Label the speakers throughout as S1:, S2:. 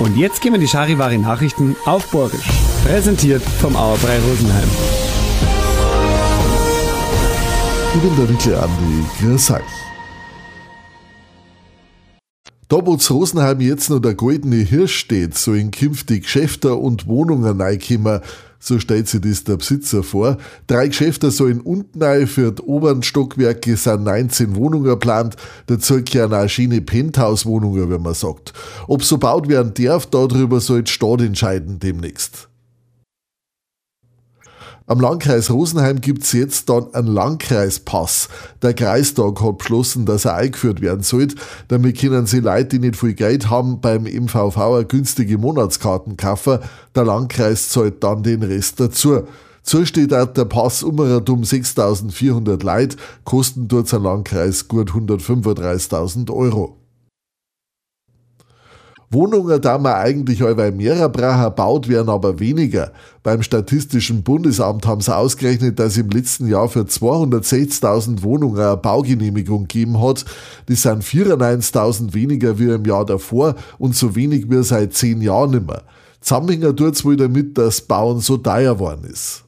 S1: Und jetzt gehen wir die Charivari Nachrichten auf Borgisch. Präsentiert vom Auerbrei Rosenheim.
S2: Da, wo zu Rosenheim jetzt noch der goldene Hirsch steht, sollen künftig Geschäfte und Wohnungen reinkommen, so stellt sich das der Besitzer vor. Drei Geschäfte sollen unten rein, für die oberen Stockwerke sind 19 Wohnungen geplant, dazu gehören auch schöne Penthouse-Wohnungen, wenn man sagt. Ob so baut werden darf, darüber soll die Stadt entscheiden demnächst. Am Landkreis Rosenheim gibt's jetzt dann einen Landkreispass. Der Kreistag hat beschlossen, dass er eingeführt werden soll. Damit können sie Leute, die nicht viel Geld haben, beim MVV eine günstige Monatskarten kaufen. Der Landkreis zahlt dann den Rest dazu. So steht auch der Pass um 6.400 Leute, kosten dort ein Landkreis gut 135.000 Euro. Wohnungen da man eigentlich allweil mehrer Bracher baut werden aber weniger. Beim Statistischen Bundesamt haben sie ausgerechnet, dass im letzten Jahr für 206.000 Wohnungen eine Baugenehmigung gegeben hat. Das sind 94.000 weniger wie im Jahr davor und so wenig wie seit zehn Jahren nimmer. Zusammenhängen tut's wohl damit, dass Bauen so teuer worden ist.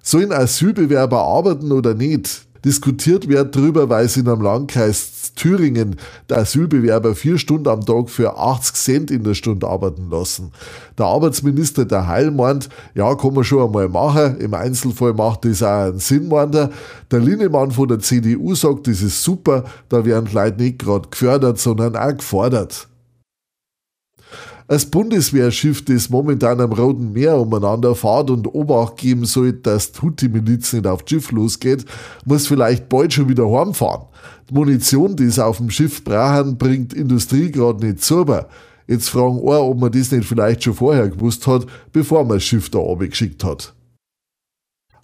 S2: Sollen Asylbewerber arbeiten oder nicht? Diskutiert wird darüber, weil es in einem Landkreis Thüringen der Asylbewerber vier Stunden am Tag für 80 Cent in der Stunde arbeiten lassen. Der Arbeitsminister der Heil meint, ja, kann man schon einmal machen. Im Einzelfall macht das auch einen Sinn, meint er. Der Linnemann von der CDU sagt, das ist super, da werden Leute nicht gerade gefördert, sondern auch gefordert. Als Bundeswehrschiff, das momentan am Roten Meer umeinander fährt und Obacht geben soll, dass die Houthi-Miliz nicht auf das Schiff losgeht, muss vielleicht bald schon wieder heimfahren. Die Munition, die es auf dem Schiff brauchen, bringt Industrie gerade nicht sauber. Jetzt fragen wir, ob man das nicht vielleicht schon vorher gewusst hat, bevor man das Schiff da geschickt hat.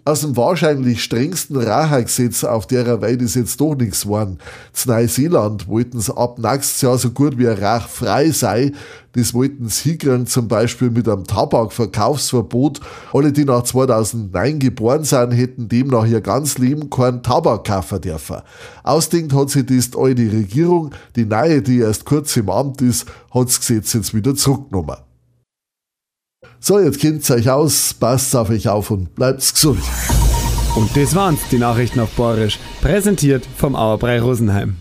S2: Aus dem wahrscheinlich strengsten Rachegesetz auf der Welt ist jetzt doch nichts geworden. Zu Neuseeland wollten sie ab nächstes Jahr so gut wie rachfrei sein. Das wollten sie hinkriegen, zum Beispiel mit einem Tabakverkaufsverbot. Alle, die nach 2009 geboren sind, hätten demnach ihr ganz Leben keinen Tabak kaufen dürfen. Ausdenkt hat sich das die alte Regierung. Die neue, die erst kurz im Amt ist, hat das Gesetz jetzt wieder zurückgenommen. So, jetzt kennt euch aus, passt auf euch auf und bleibt gesund.
S1: Und das waren's, die Nachrichten auf Borisch, präsentiert vom Auerbrei Rosenheim.